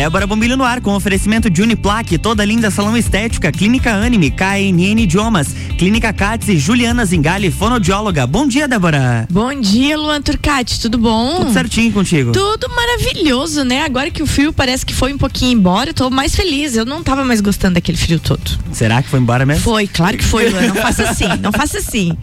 Débora Bombilho no ar com oferecimento de Uniplaque, toda linda salão estética, Clínica Anime, KNN Idiomas, Clínica Cats e Juliana Zingali, fonoaudióloga. Bom dia, Débora. Bom dia, Luan Turcati, tudo bom? Tudo certinho contigo. Tudo maravilhoso, né? Agora que o frio parece que foi um pouquinho embora, eu tô mais feliz. Eu não tava mais gostando daquele frio todo. Será que foi embora mesmo? Foi, claro que foi, Luan. Não faça assim, não faça assim.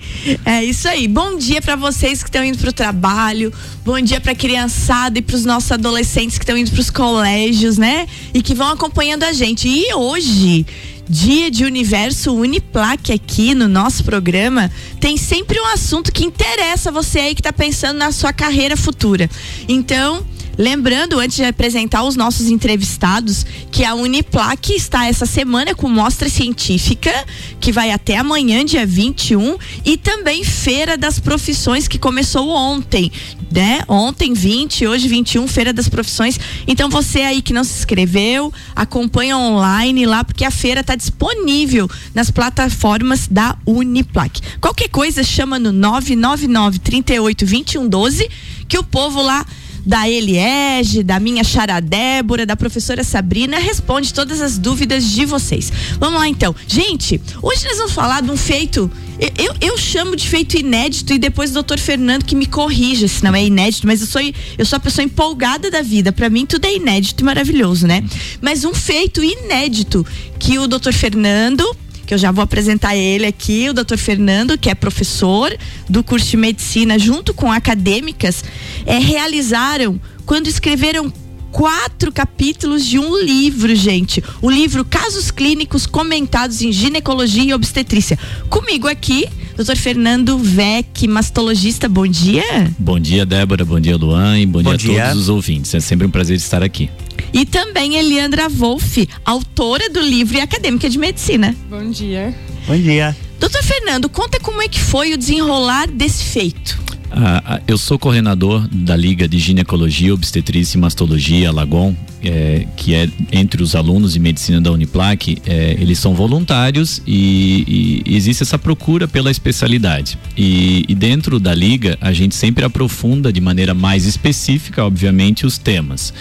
É isso aí. Bom dia para vocês que estão indo pro trabalho. Bom dia pra criançada e pros nossos adolescentes que estão indo pros colégios, né? E que vão acompanhando a gente. E hoje Dia de Universo Uniplaque aqui no nosso programa, tem sempre um assunto que interessa você aí que está pensando na sua carreira futura. Então, Lembrando, antes de apresentar os nossos entrevistados, que a Uniplac está essa semana com mostra científica, que vai até amanhã, dia 21, e também Feira das Profissões, que começou ontem, né? Ontem, 20, hoje 21, Feira das Profissões. Então, você aí que não se inscreveu, acompanha online lá, porque a feira está disponível nas plataformas da Uniplac. Qualquer coisa, chama no 999 38 21 12, que o povo lá da Eliege, da minha Chara Débora, da professora Sabrina, responde todas as dúvidas de vocês. Vamos lá então. Gente, hoje nós vamos falar de um feito. Eu, eu chamo de feito inédito e depois o doutor Fernando que me corrija se não é inédito, mas eu sou, eu sou a pessoa empolgada da vida. Para mim tudo é inédito e maravilhoso, né? Mas um feito inédito que o doutor Fernando que eu já vou apresentar ele aqui, o Dr. Fernando, que é professor do curso de medicina, junto com acadêmicas, é, realizaram quando escreveram quatro capítulos de um livro, gente. O livro Casos Clínicos Comentados em Ginecologia e Obstetrícia. Comigo aqui, Dr. Fernando Vec, mastologista. Bom dia. Bom dia, Débora. Bom dia, Luan. E bom, bom dia, dia a todos os ouvintes. É sempre um prazer estar aqui. E também Eliandra Wolff, autora do livro e acadêmica de medicina. Bom dia. Bom dia. Doutor Fernando, conta como é que foi o desenrolar desse feito. Ah, ah, eu sou coordenador da Liga de Ginecologia, Obstetrícia e Mastologia, Lagon, é, que é entre os alunos de medicina da Uniplac. É, eles são voluntários e, e, existe essa procura pela especialidade. E, e, dentro da Liga, a gente sempre aprofunda de maneira mais específica, obviamente, os temas.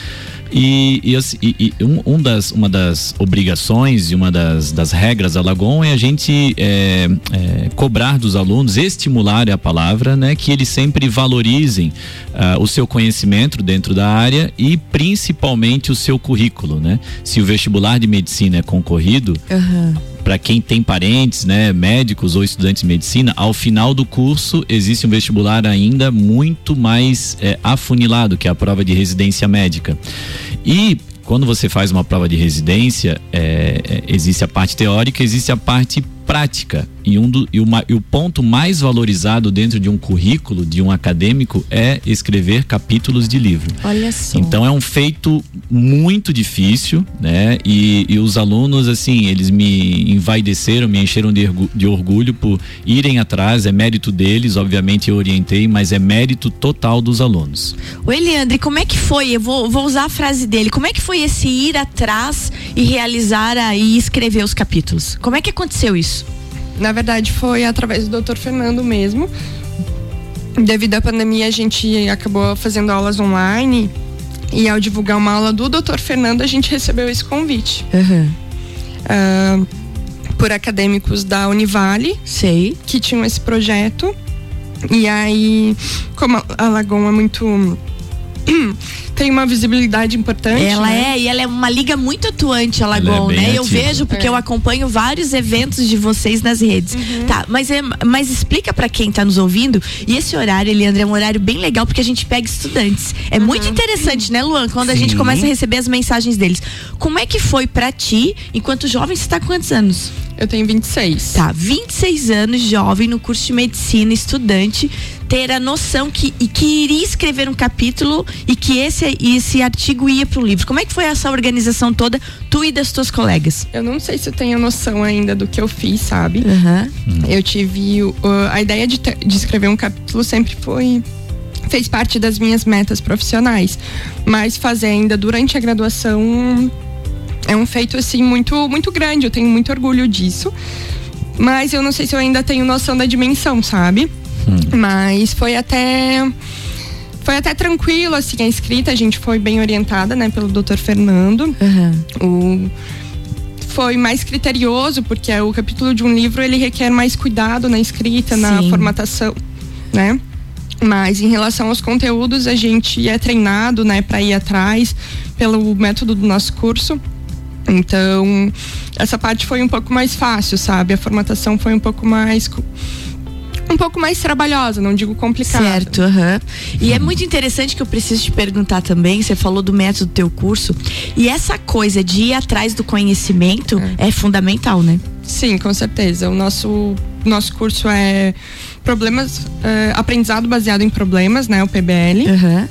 E, e, e um, um, das, uma das obrigações e uma das, das regras da Lagon é a gente é, é, cobrar dos alunos, estimular a palavra, né, que eles sempre valorizem uh, o seu conhecimento dentro da área e principalmente o seu currículo, né? Se o vestibular de medicina é concorrido, uhum para quem tem parentes, né, médicos ou estudantes de medicina, ao final do curso existe um vestibular ainda muito mais é, afunilado, que é a prova de residência médica. E quando você faz uma prova de residência, é, é existe a parte teórica, existe a parte prática. E, um do, e, uma, e o ponto mais valorizado dentro de um currículo de um acadêmico é escrever capítulos de livro. Olha só. Então é um feito muito difícil, né? E, e os alunos, assim, eles me envaideceram, me encheram de, de orgulho por irem atrás. É mérito deles, obviamente eu orientei, mas é mérito total dos alunos. O Eliandre, como é que foi? Eu vou, vou usar a frase dele. Como é que foi esse ir atrás e realizar e escrever os capítulos? Como é que aconteceu isso? Na verdade, foi através do Dr. Fernando mesmo. Devido à pandemia, a gente acabou fazendo aulas online. E ao divulgar uma aula do Dr. Fernando, a gente recebeu esse convite. Uhum. Uh, por acadêmicos da Univale. Sei. Que tinham esse projeto. E aí, como a Lagoa é muito tem uma visibilidade importante. Ela né? é, e ela é uma liga muito atuante, a Lagoon, é né? Eu vejo, porque é. eu acompanho vários eventos de vocês nas redes. Uhum. Tá, mas, é, mas explica para quem tá nos ouvindo, e esse horário, Eliandra, é um horário bem legal, porque a gente pega estudantes. É uhum. muito interessante, né, Luan? Quando Sim. a gente começa a receber as mensagens deles. Como é que foi para ti, enquanto jovem, você tá com quantos anos? Eu tenho 26. Tá, 26 anos, jovem, no curso de medicina, estudante, ter a noção que, e que iria escrever um capítulo e que esse, esse artigo ia para o livro. Como é que foi essa organização toda, tu e das tuas colegas? Eu não sei se eu tenho noção ainda do que eu fiz, sabe? Uhum. Eu tive. Uh, a ideia de, ter, de escrever um capítulo sempre foi fez parte das minhas metas profissionais, mas fazer ainda durante a graduação é um feito assim muito muito grande. Eu tenho muito orgulho disso, mas eu não sei se eu ainda tenho noção da dimensão, sabe? Hum. Mas foi até foi até tranquilo, assim, a escrita, a gente foi bem orientada, né, pelo Dr. Fernando. Uhum. O foi mais criterioso, porque o capítulo de um livro ele requer mais cuidado na escrita, Sim. na formatação, né? Mas em relação aos conteúdos, a gente é treinado, né, para ir atrás pelo método do nosso curso. Então, essa parte foi um pouco mais fácil, sabe? A formatação foi um pouco mais um pouco mais trabalhosa, não digo complicada. Certo, uhum. E é muito interessante que eu preciso te perguntar também, você falou do método do teu curso, e essa coisa de ir atrás do conhecimento é, é fundamental, né? Sim, com certeza. O nosso, nosso curso é problemas, é, aprendizado baseado em problemas, né? O PBL. Uhum.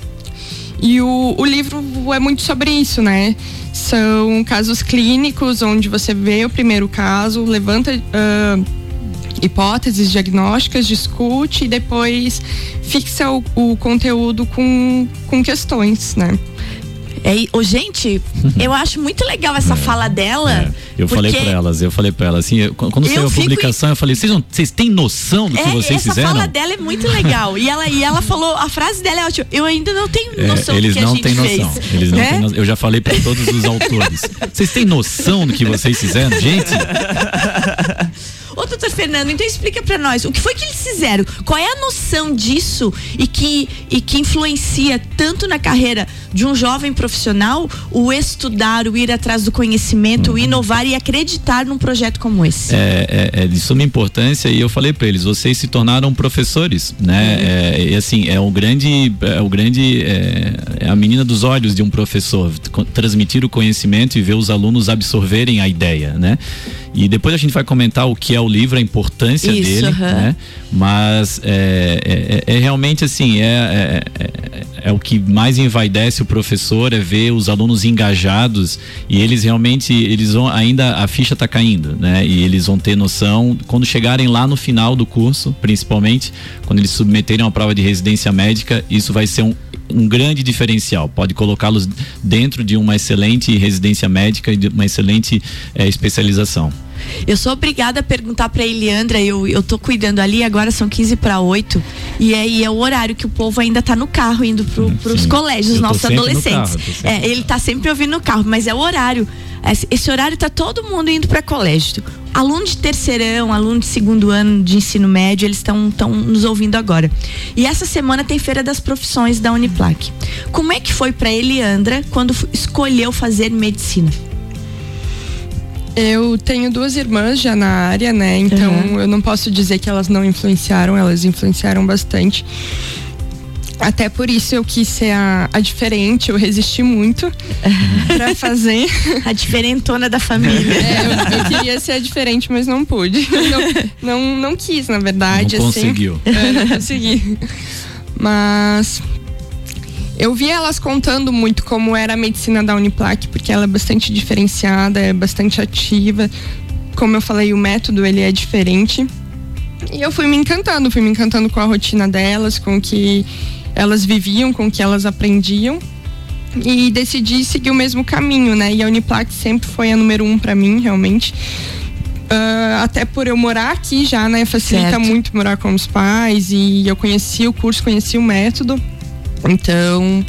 E o, o livro é muito sobre isso, né? São casos clínicos onde você vê o primeiro caso, levanta. Uh, hipóteses diagnósticas, discute e depois fixa o, o conteúdo com, com questões, né? É, oh, gente, eu acho muito legal essa é, fala dela. É. Eu falei para elas, eu falei para elas assim, eu, quando saiu a publicação, eu falei, vocês, têm noção do que é, vocês essa fizeram? Essa fala dela é muito legal. e ela e ela falou, a frase dela é ótima. Eu ainda não tenho é, noção eles do que não a gente têm fez. Noção. Eles não né? têm noção. Eu já falei para todos os autores. Vocês têm noção do que vocês fizeram, gente? Ô, doutor Fernando, então explica para nós, o que foi que eles fizeram? Qual é a noção disso e que, e que influencia tanto na carreira de um jovem profissional o estudar, o ir atrás do conhecimento, uhum. o inovar e acreditar num projeto como esse? É, é, é de suma importância e eu falei para eles, vocês se tornaram professores, né? Uhum. É, e assim, é o grande, é o grande, é, é a menina dos olhos de um professor, transmitir o conhecimento e ver os alunos absorverem a ideia, né? E depois a gente vai comentar o que é o livro, a importância Isso, dele, né? Mas é, é, é, realmente assim, é, é, é, é, o que mais envaidece o professor, é ver os alunos engajados e eles realmente, eles vão, ainda a ficha está caindo, né? E eles vão ter noção, quando chegarem lá no final do curso, principalmente, quando eles submeterem a prova de residência médica, isso vai ser um um grande diferencial. Pode colocá-los dentro de uma excelente residência médica e de uma excelente é, especialização. Eu sou obrigada a perguntar para Eliandra, eu, eu tô cuidando ali, agora são 15 para 8, e aí é o horário que o povo ainda tá no carro indo pro, pros colégios, nossos adolescentes. Carro, é, ele tá sempre ouvindo no carro, mas é o horário. Esse horário tá todo mundo indo para colégio. Aluno de terceirão, aluno de segundo ano de ensino médio, eles estão nos ouvindo agora. E essa semana tem Feira das Profissões da Uniplac. Como é que foi para Eliandra quando escolheu fazer medicina? Eu tenho duas irmãs já na área, né? Então uhum. eu não posso dizer que elas não influenciaram, elas influenciaram bastante. Até por isso eu quis ser a, a diferente, eu resisti muito para fazer. A diferentona da família. É, eu, eu, queria ser a diferente, mas não pude. Não, não, não quis, na verdade. Não assim. conseguiu. É, não consegui. Mas eu vi elas contando muito como era a medicina da Uniplac, porque ela é bastante diferenciada, é bastante ativa. Como eu falei, o método ele é diferente. E eu fui me encantando, fui me encantando com a rotina delas, com o que elas viviam, com o que elas aprendiam. E decidi seguir o mesmo caminho, né? E a Uniplac sempre foi a número um para mim, realmente. Uh, até por eu morar aqui já, né? Facilita certo. muito morar com os pais e eu conheci o curso, conheci o método. Então,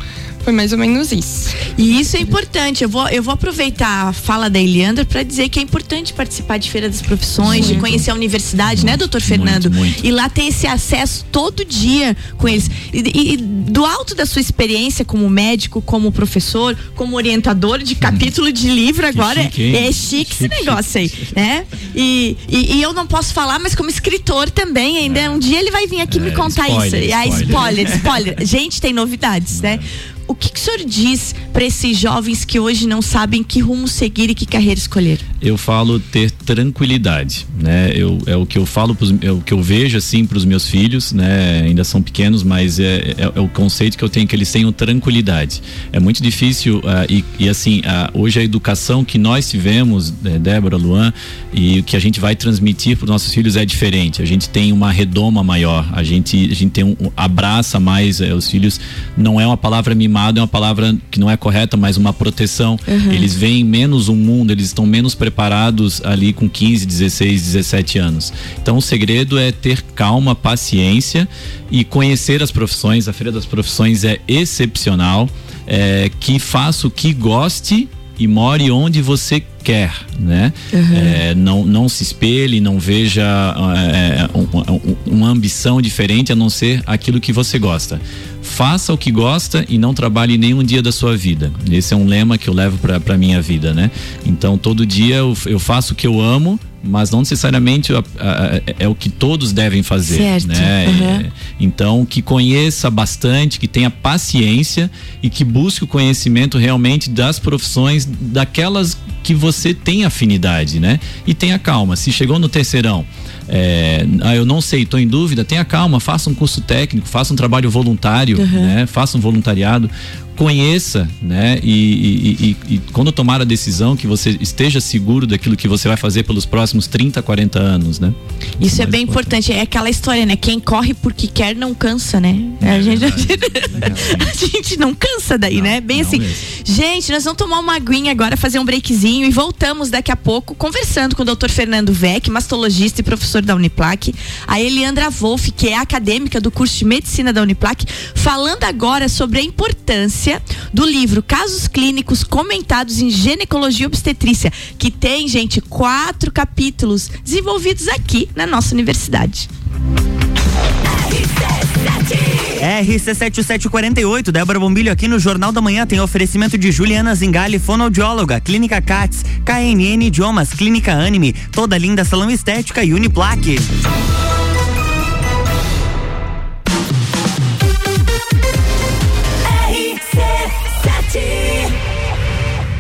foi mais ou menos isso. E isso é importante. Eu vou, eu vou aproveitar a fala da Eliandra para dizer que é importante participar de Feira das Profissões, muito. de conhecer a universidade, muito, né, doutor Fernando? Muito, muito. E lá ter esse acesso todo dia com eles. E, e, do alto da sua experiência como médico, como professor, como orientador de capítulo de livro agora, chique, é, chique, chique esse negócio aí, né? E, e, e, eu não posso falar, mas como escritor também, ainda é. um dia ele vai vir aqui é, me contar spoiler, isso. Spoiler. Ah, spoiler, spoiler. Gente, tem novidades, né? O que, que o senhor diz para esses jovens que hoje não sabem que rumo seguir e que carreira escolher? Eu falo ter tranquilidade, né? Eu, é o que eu falo, pros, é o que eu vejo assim para os meus filhos, né? Ainda são pequenos, mas é, é, é, o conceito que eu tenho que eles tenham tranquilidade. É muito difícil uh, e, e, assim uh, hoje a educação que nós tivemos, né, Débora, Luan, e o que a gente vai transmitir para os nossos filhos é diferente. A gente tem uma redoma maior, a gente a gente tem um abraça mais uh, os filhos. Não é uma palavra mimada mimado é uma palavra que não é correta, mas uma proteção. Uhum. Eles veem menos o um mundo, eles estão menos preparados ali com 15, 16, 17 anos. Então o segredo é ter calma, paciência e conhecer as profissões. A Feira das Profissões é excepcional. É, que faça o que goste e more onde você quer, né? Uhum. É, não, não se espelhe, não veja é, um, uma ambição diferente a não ser aquilo que você gosta. Faça o que gosta e não trabalhe nenhum dia da sua vida. Esse é um lema que eu levo para minha vida, né? Então todo dia eu, eu faço o que eu amo mas não necessariamente é o que todos devem fazer. Certo. Né? Uhum. então, que conheça bastante, que tenha paciência e que busque o conhecimento realmente das profissões, daquelas que você tem afinidade, né? E tenha calma. Se chegou no terceirão, é, ah, eu não sei, estou em dúvida, tenha calma, faça um curso técnico, faça um trabalho voluntário, uhum. né? Faça um voluntariado conheça, né? E, e, e, e, quando tomar a decisão, que você esteja seguro daquilo que você vai fazer pelos próximos 30, 40 anos, né? Isso é bem importante. É aquela história, né? Quem corre porque quer não cansa, né? É, a, gente, a gente não cansa daí, não, né? Bem assim. Mesmo. Gente, nós vamos tomar uma aguinha agora, fazer um breakzinho e voltamos daqui a pouco conversando com o Dr. Fernando Vec, mastologista e professor da Uniplac, a Eliandra Wolff, que é acadêmica do curso de medicina da Uniplac, falando agora sobre a importância do livro Casos Clínicos Comentados em Ginecologia e Obstetrícia, que tem, gente, quatro capítulos desenvolvidos aqui na nossa universidade. RC7748, Débora Bombilho aqui no Jornal da Manhã tem oferecimento de Juliana Zingali, fonoaudióloga, Clínica CATS, KNN Idiomas, Clínica Anime, toda linda salão estética e Uniplaque.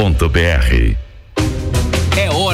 é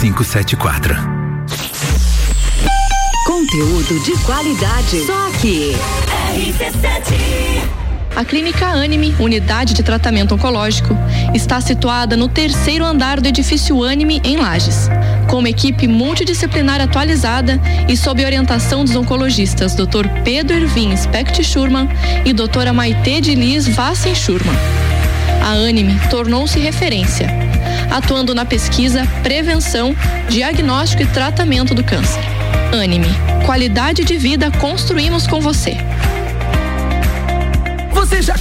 574. Conteúdo de qualidade. Só aqui. RC7. A Clínica Anime, unidade de tratamento oncológico, está situada no terceiro andar do edifício Anime, em Lages. Com uma equipe multidisciplinar atualizada e sob orientação dos oncologistas Dr. Pedro Ervin Specht Schurman e doutora Maite de Liz Vassen Schurman. A Anime tornou-se referência atuando na pesquisa, prevenção, diagnóstico e tratamento do câncer. Anime, qualidade de vida construímos com você.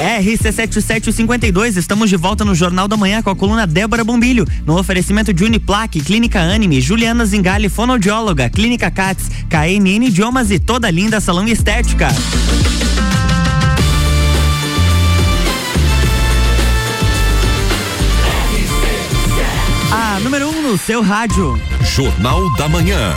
RC7752, estamos de volta no Jornal da Manhã com a coluna Débora Bombilho, no oferecimento de Uniplaque, Clínica Anime, Juliana Zingali, fonoaudióloga, Clínica Cats, KNN Idiomas e toda linda salão estética. A número 1 um no seu rádio. Jornal da Manhã.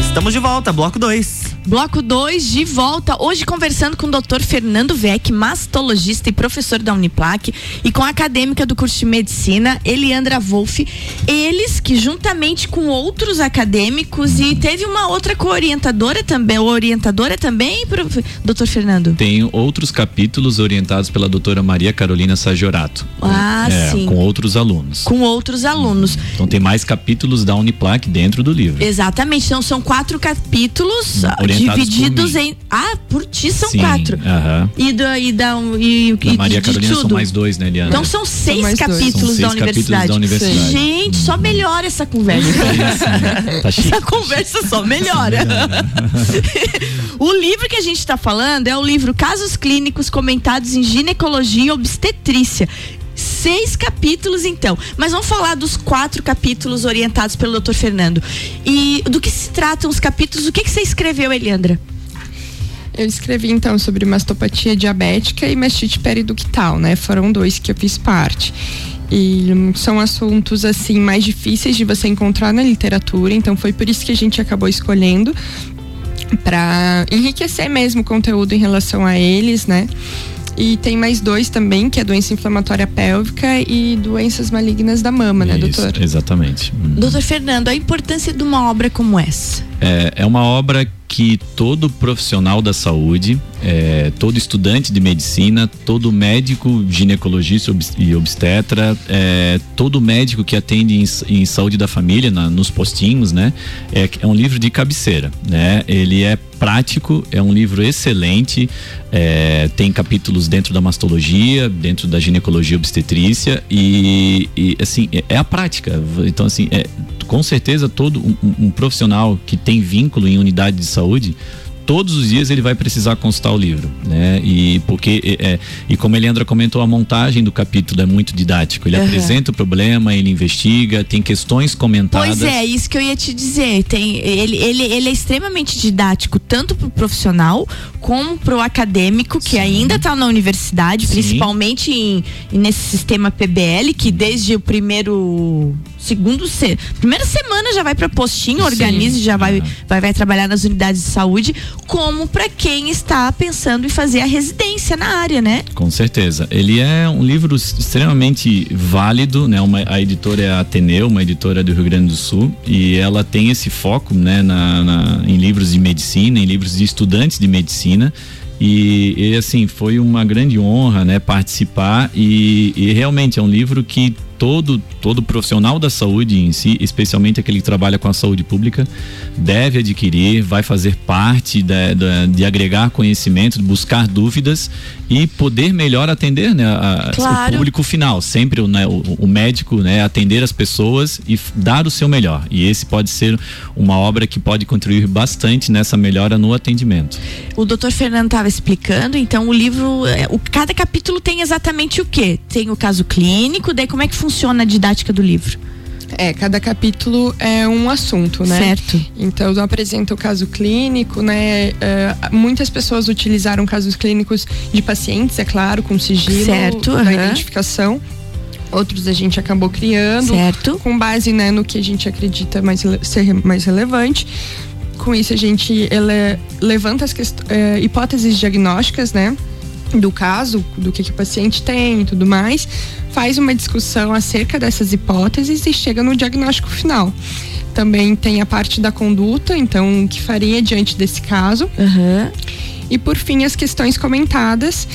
Estamos de volta, bloco 2. Bloco 2 de volta, hoje conversando com o Dr. Fernando Vec, mastologista e professor da Uniplac, e com a acadêmica do curso de medicina, Eliandra Wolff. Eles que, juntamente com outros acadêmicos, e teve uma outra co-orientadora também, orientadora também, prof... Dr. Fernando? Tem outros capítulos orientados pela doutora Maria Carolina Sagiorato. Ah, É, sim. Com outros alunos. Com outros alunos. Então tem mais capítulos da Uniplac dentro do livro. Exatamente, então são quatro capítulos Orientados divididos por mim. em. Ah, por ti são Sim, quatro. aham. E da, e da, e, Da e Maria de Carolina tudo. são mais dois, né, Eliana? Então são seis dois. capítulos, São seis da, capítulos universidade. da universidade. Gente, só melhora essa conversa. Tá chique, essa conversa só melhora. o livro que a gente está falando é o livro Casos Clínicos Comentados em Ginecologia e Obstetrícia. Seis capítulos, então. Mas vamos falar dos quatro capítulos orientados pelo Dr. Fernando. E do que se tratam os capítulos? O que, que você escreveu, Eliandra? Eu escrevi então sobre mastopatia diabética e mastite periductal, né? Foram dois que eu fiz parte. E são assuntos assim mais difíceis de você encontrar na literatura, então foi por isso que a gente acabou escolhendo para enriquecer mesmo o conteúdo em relação a eles, né? E tem mais dois também, que é doença inflamatória pélvica e doenças malignas da mama, né, Isso, doutor? Exatamente. Hum. Doutor Fernando, a importância de uma obra como essa? É, é uma obra que todo profissional da saúde, é, todo estudante de medicina, todo médico ginecologista e obstetra, é, todo médico que atende em, em saúde da família, na- nos postinhos, né? É, é um livro de cabeceira, né? Ele é prático, é um livro excelente, é, tem capítulos dentro da mastologia, dentro da ginecologia obstetrícia e, e, assim, é, é a prática. Então, assim, é, com certeza todo um- um profissional que tem vínculo em unidade de saúde todos os dias ele vai precisar consultar o livro, né? E porque é, e como a Leandra comentou, a montagem do capítulo é muito didático. Ele Aham. apresenta o problema, ele investiga, tem questões comentadas. Pois é, isso que eu ia te dizer. Tem, ele, ele, ele é extremamente didático, tanto pro profissional como pro acadêmico, que ainda está na universidade, Sim. principalmente em nesse sistema PBL, que desde o primeiro. Segundo se, primeira semana já vai para postinho, Sim. organiza e já vai, Aham. vai, vai trabalhar nas unidades de saúde, como para quem está pensando em fazer a residência na área, né? Com certeza. Ele é um livro extremamente válido, né? Uma, a editora é a Ateneu, uma editora do Rio Grande do Sul, e ela tem esse foco, né, na, na- em livros de medicina, em livros de estudantes de medicina. E, e, assim, foi uma grande honra, né, participar e, e realmente é um livro que todo todo profissional da saúde em si, especialmente aquele que trabalha com a saúde pública, deve adquirir, vai fazer parte da, da- de agregar conhecimento, de buscar dúvidas e poder melhor atender né, a- Claro. o público final. Sempre o, né, o, o médico né, atender as pessoas e dar o seu melhor. E esse pode ser uma obra que pode contribuir bastante nessa melhora no atendimento. O doutor Fernando estava explicando, então o livro, é, o, cada capítulo tem exatamente o quê? Tem o caso clínico, daí como é que funciona a didática do livro? É, cada capítulo é um assunto, né? Certo. Então, eu apresento o caso clínico, né? É, muitas pessoas utilizaram casos clínicos de pacientes, é claro, com sigilo Certo, da aham. identificação. Outros a gente acabou criando. Certo. Com base né, no que a gente acredita mais, ser mais relevante. Com isso, a gente ele, levanta as quest- é, hipóteses diagnósticas, né? Do caso, do que, que o paciente tem e tudo mais. Faz uma discussão acerca dessas hipóteses e chega no diagnóstico final. Também tem a parte da conduta, então, o que faria diante desse caso. Aham. E por fim, as questões comentadas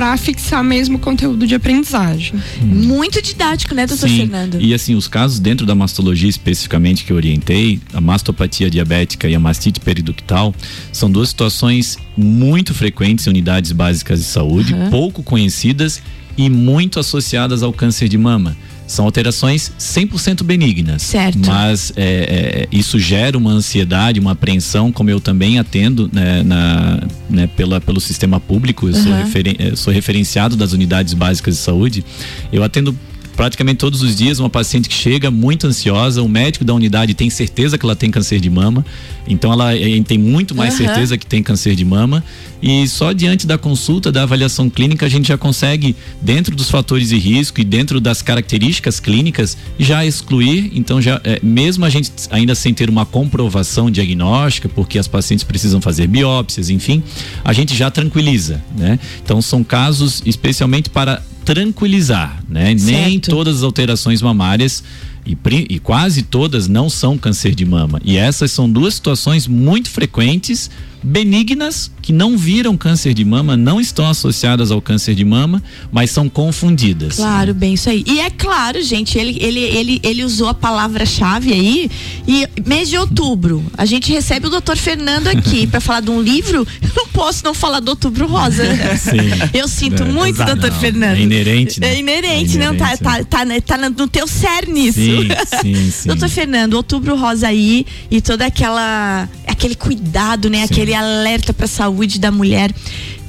para fixar mesmo o conteúdo de aprendizagem. Muito didático, né, doutor Sim, Fernando? E assim, os casos dentro da mastologia especificamente que eu orientei, a mastopatia diabética e a mastite periductal, são duas situações muito frequentes em unidades básicas de saúde, Aham. pouco conhecidas e muito associadas ao câncer de mama. São alterações 100% benignas. Certo. Mas é, é, isso gera uma ansiedade, uma apreensão, como eu também atendo né, na, né, pela, pelo sistema público. Eu sou, Aham. referen- eh, sou referenciado das unidades básicas de saúde. Eu atendo praticamente todos os dias uma paciente que chega muito ansiosa, o médico da unidade tem certeza que ela tem câncer de mama, então ela eh, tem muito mais Aham. certeza que tem câncer de mama e só diante da consulta, da avaliação clínica, a gente já consegue, dentro dos fatores de risco e dentro das características clínicas, já excluir, então já, eh, mesmo a gente ainda sem ter uma comprovação diagnóstica, porque as pacientes precisam fazer biópsias, enfim, a gente já tranquiliza, né? Então são casos especialmente para tranquilizar, né? Nem Certo. todas as alterações mamárias e, e quase todas não são câncer de mama. E essas são duas situações muito frequentes, benignas, que não viram câncer de mama, não estão associadas ao câncer de mama, mas são confundidas. Claro, bem isso aí. E é claro, gente, ele, ele, ele, ele usou a palavra-chave aí. E mês de outubro, a gente recebe o doutor Fernando aqui para falar de um livro. Eu não posso não falar do Outubro Rosa. Sim. Eu sinto É, muito, exato. doutor Não, Fernando. é inerente, né? É inerente, É não tá, inerente, tá, tá, né, tá no teu cerne isso. Sim, sim, sim. Doutor Fernando, Outubro Rosa aí e toda aquela aquele cuidado, né, aquele alerta para a saúde da mulher.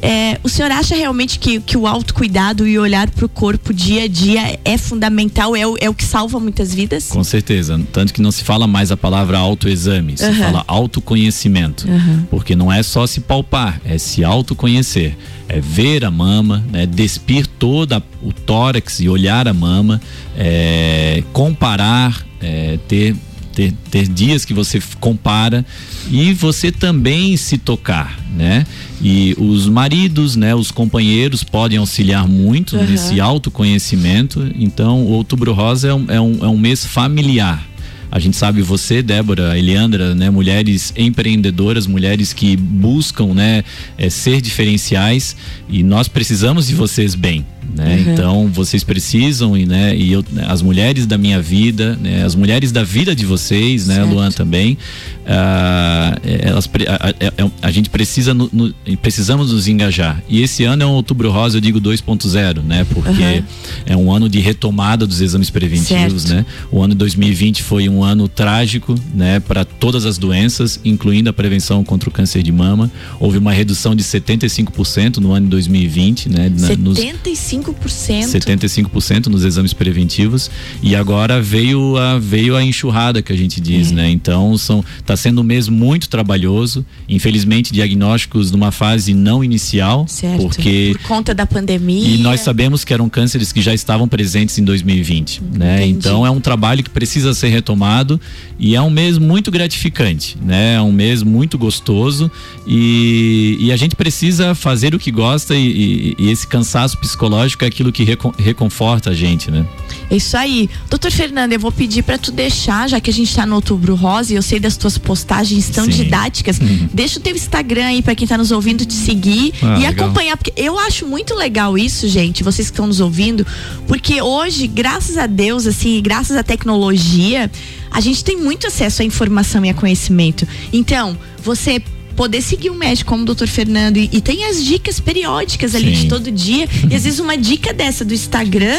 É, o senhor acha realmente que, que o autocuidado e olhar para o corpo dia a dia é fundamental, é o, é o que salva muitas vidas? Com certeza. Tanto que não se fala mais a palavra autoexame, se Aham. fala autoconhecimento. Aham. Porque não é só se palpar, é se autoconhecer. É ver a mama, né, despir toda o tórax e olhar a mama, é, comparar, é, ter, ter, ter dias que você compara e você também se tocar, né? E os maridos, né, os companheiros podem auxiliar muito Aham. nesse autoconhecimento. Então, o Outubro Rosa é um, é um, é um mês familiar. A gente sabe você, Débora, Eliandra, né, mulheres empreendedoras, mulheres que buscam, né, eh, ser diferenciais e nós precisamos de vocês bem, né? Uhum. Então vocês precisam e, né, e eu, as mulheres da minha vida, né, as mulheres da vida de vocês, né, Luan também, ah, elas, a, a- a- a gente precisa, no- no- precisamos nos engajar. E esse ano é um Outubro Rosa, eu digo 2.0, né? Porque Uhum. é um ano de retomada dos exames preventivos, Certo. né? O ano 2020 foi um ano trágico, né, para todas as doenças, incluindo a prevenção contra o câncer de mama. Houve uma redução de 75% no ano de 2020, né, na- nos 75%. 75% nos exames preventivos e agora veio a veio a enxurrada que a gente diz, É. né? Então são tá sendo um mês muito trabalhoso, infelizmente diagnósticos numa fase não inicial, Certo. porque Por conta da pandemia. e nós sabemos que eram cânceres que já estavam presentes em 2020, né? Então é um trabalho que precisa ser retomado e é um mês muito gratificante, né? É um mês muito gostoso e, e a gente precisa fazer o que gosta e, e- e esse cansaço psicológico é aquilo que recon- reconforta a gente, né? É isso aí. Doutor Fernando, eu vou pedir para tu deixar, já que a gente tá no Outubro Rosa e eu sei das tuas postagens tão Sim. didáticas, Uhum. deixa o teu Instagram aí para quem tá nos ouvindo te seguir Ah, e legal. acompanhar, porque eu acho muito legal isso, gente, vocês que estão nos ouvindo, porque hoje, graças a Deus, assim, graças à tecnologia, a gente tem muito acesso à informação e a conhecimento. Então, você poder seguir um médico como o doutor Fernando e, e tem as dicas periódicas ali Sim. de todo dia e às vezes uma dica dessa do Instagram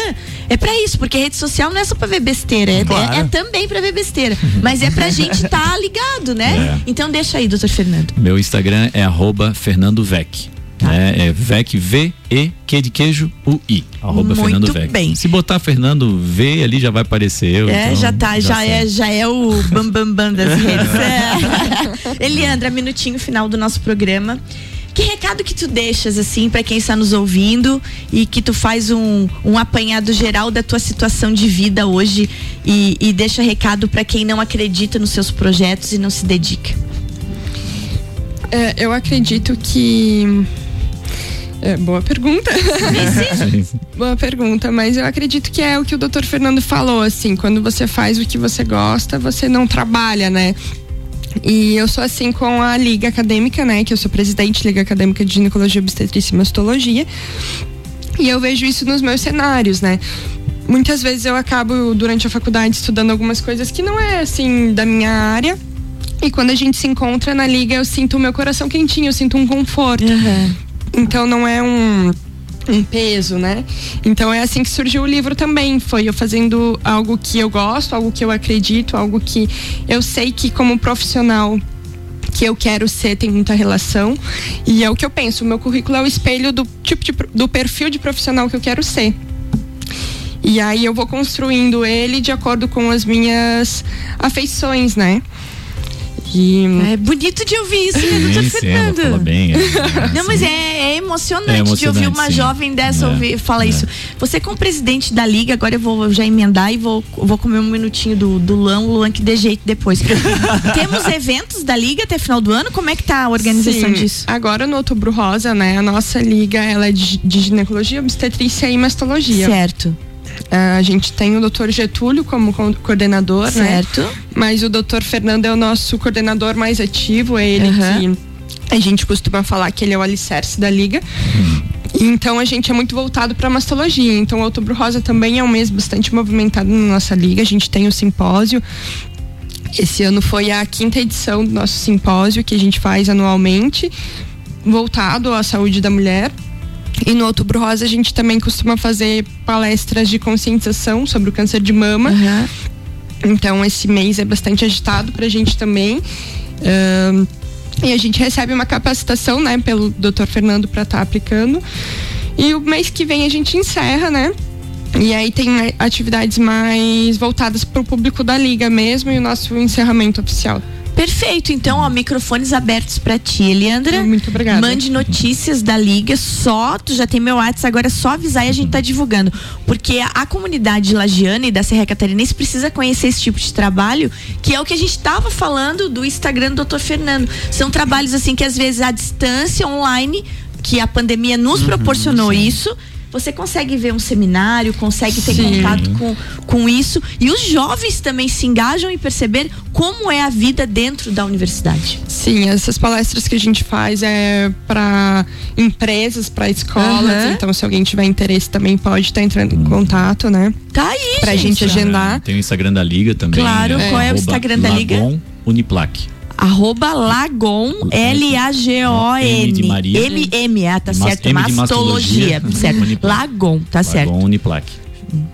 é pra isso, porque rede social não é só pra ver besteira, é, Claro. é- é também pra ver besteira, mas é pra gente estar ligado, né? É. Então deixa aí, doutor Fernando. Meu Instagram é arroba Fernando Vec. Né? É Vec V E Q de queijo U I. Arroba Muito Fernando Vec. bem. Se botar Fernando V ali já vai aparecer eu. É, então já tá, já, sei. é, já é o bambambam bam, bam das redes. É. Eliandra, minutinho final do nosso programa. Que recado que tu deixas, assim, pra quem está nos ouvindo e que tu faz um, um apanhado geral da tua situação de vida hoje e, e deixa recado pra quem não acredita nos seus projetos e não se dedica? É, eu acredito que. É, boa pergunta. boa pergunta, mas eu acredito que é o que o doutor Fernando falou, assim, quando você faz o que você gosta, você não trabalha, né? E eu sou assim com a Liga Acadêmica, né? Que eu sou presidente da Liga Acadêmica de Ginecologia, Obstetrícia e Mastologia. E eu vejo isso nos meus cenários, né? Muitas vezes eu acabo durante a faculdade estudando algumas coisas que não é assim da minha área. E quando a gente se encontra na liga, eu sinto o meu coração quentinho, eu sinto um conforto. Então não é um um peso, né? Então é assim que surgiu o livro também. Foi eu fazendo algo que eu gosto, algo que eu acredito, algo que eu sei que como profissional que eu quero ser tem muita relação e é o que eu penso. O meu currículo é o espelho do tipo de, do perfil de profissional que eu quero ser. E aí eu vou construindo ele de acordo com as minhas afeições, né? E... É bonito de ouvir isso, né, doutor Sim, sim, ela Fernando? fala bem. é. Não, mas é, é emocionante, É de emocionante, ouvir uma sim. jovem dessa É, ouvir, falar é. isso. Você como presidente da liga, agora eu vou já emendar e vou, vou comer um minutinho do, do Luan, o Luan que dê jeito depois. Temos eventos da liga até final do ano? Como é que tá a organização Sim, disso? Agora no Outubro Rosa, né? A nossa liga ela é de, de ginecologia, obstetrícia e mastologia. Certo. Ah, a gente tem o doutor Getúlio como co- coordenador, Certo. né? Mas o doutor Fernando é o nosso coordenador mais ativo, é ele Aham. que a gente costuma falar que ele é o alicerce da liga. E Então a gente é muito voltado para mastologia. Então o Outubro Rosa também é um mês bastante movimentado na nossa liga. A gente tem o simpósio. Esse ano foi a quinta edição do nosso simpósio que a gente faz anualmente, voltado à saúde da mulher. E no Outubro Rosa a gente também costuma fazer palestras de conscientização sobre o câncer de mama. Então esse mês é bastante agitado pra gente também. Ahn, e a gente recebe uma capacitação, né, pelo Dr. Fernando para estar aplicando. E o mês que vem a gente encerra, né? E aí tem atividades mais voltadas para o público da liga mesmo e o nosso encerramento oficial. Perfeito, então, ó, microfones abertos pra ti, Eliandra. Muito obrigada. Mande notícias da liga, só, tu já tem meu WhatsApp, agora é só avisar e a gente tá divulgando. Porque a, a comunidade lagiana e da Serra Catarinense precisa conhecer esse tipo de trabalho, que é o que a gente tava falando do Instagram do Dr. Fernando. São trabalhos assim que às vezes à distância, online, que a pandemia nos proporcionou isso. Você consegue ver um seminário, consegue ter Sim. contato com, com isso. E os jovens também se engajam em perceber como é a vida dentro da universidade. Sim, essas palestras que a gente faz é para empresas, para escolas. Aham. Então, se alguém tiver interesse, também pode estar entrando em contato, né? Tá aí, Pra gente agendar. Tem o Instagram da Liga também. Claro, né? qual é o Instagram da Liga? Lagon Uniplac. Arroba Lagon, L-A-G-O-N. M-M, tá Mas- certo. Mastologia, certo. Lagon, tá certo. Lagon Uniplac.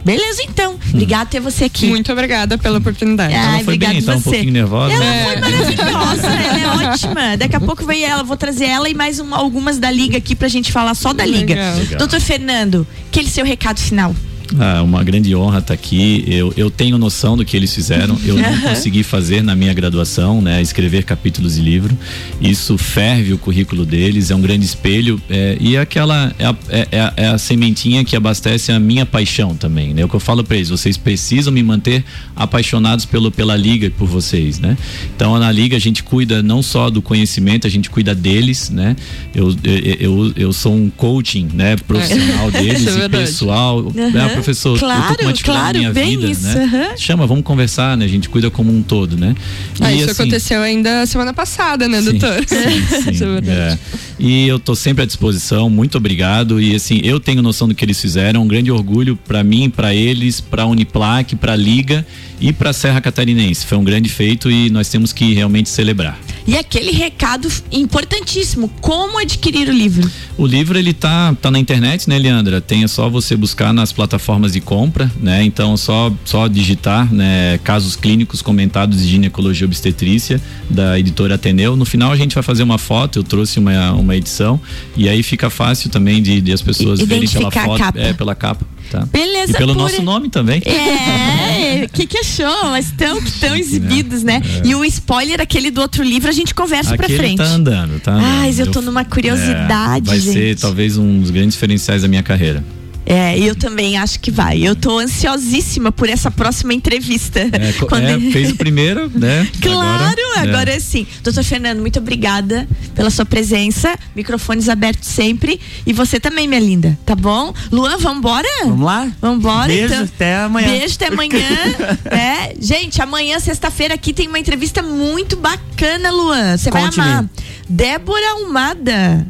Beleza, então. Obrigada por ter você aqui. Muito obrigada pela oportunidade. Ai, Ela foi obrigada bem, tá um você. pouquinho nervosa. Ela É. foi maravilhosa, ela é ótima. Daqui a pouco vem ela, vou trazer ela e mais um- algumas da Liga aqui pra gente falar só da Liga. Legal. Doutor Fernando, aquele seu recado final. Ah, uma grande honra estar aqui. Eu, eu tenho noção do que eles fizeram. Eu não consegui fazer na minha graduação, né? Escrever capítulos de livro. Isso ferve o currículo deles, é um grande espelho. é, e é aquela é a, é- é a- é a sementinha que abastece a minha paixão também. Né? O que eu falo para eles, vocês precisam me manter apaixonados pelo, pela liga e por vocês, né? Então na liga a gente cuida não só do conhecimento, a gente cuida deles, né? Eu, eu, eu, eu sou um coaching, né? Profissional deles é e verdade. pessoal. Aham. né, professor, eu Claro, tô com uma dificuldade claro, na minha bem vida, isso, né? aham. Chama, vamos conversar, né? A gente cuida como um todo, né? Ah, E, isso assim, aconteceu ainda semana passada, né, doutor? Sim, Isso é verdade. é. E eu tô sempre à disposição, muito obrigado. E assim, eu tenho noção do que eles fizeram, um grande orgulho para mim, para eles, para Uniplac, para Liga e para Serra Catarinense. Foi um grande feito e nós temos que realmente celebrar. E aquele recado importantíssimo: como adquirir o livro? O livro ele tá, tá na internet, né, Leandra? Tem é só você buscar nas plataformas de compra, né? Então só só digitar, né, casos clínicos comentados de ginecologia e obstetrícia da editora Ateneu. No final a gente vai fazer uma foto, eu trouxe uma, uma edição e aí fica fácil também de, de as pessoas verem pela foto, é pela capa, tá? Beleza E pelo pura. nosso nome também. É, o que que achou? Mas tão que tão exibidos, né? E o spoiler, aquele do outro livro, a gente conversa pra Aquele frente. tá andando, tá andando. Ai, eu tô numa curiosidade, É, vai gente. ser talvez um dos grandes diferenciais da minha carreira. É, eu também acho que vai. Eu tô ansiosíssima por essa próxima entrevista. É, Quando- é, fez o primeiro, né? Claro, Agora, agora, é. sim. Doutor Fernando, muito obrigada pela sua presença. Microfones abertos sempre. E você também, minha linda, tá bom? Luan, vambora? Vamos lá? Vambora, Beijo, então. até amanhã. Beijo, até amanhã. é, gente, amanhã, sexta-feira, aqui tem uma entrevista muito bacana, Luan. Você vai amar. Débora Almada.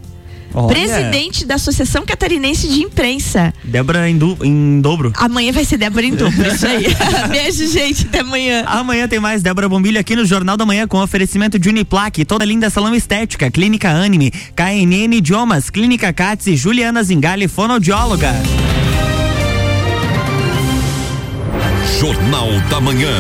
Olha. Presidente da Associação Catarinense de Imprensa. Débora em, du- em dobro. Amanhã vai ser Débora em dobro, isso aí. Beijo, gente, até amanhã. Amanhã tem mais Débora Bombilho aqui no Jornal da Manhã com oferecimento de Uniplaque, toda linda salão estética, Clínica Anime, KNN Idiomas, Clínica Cats e Juliana Zingali, fonoaudióloga. Jornal da Manhã.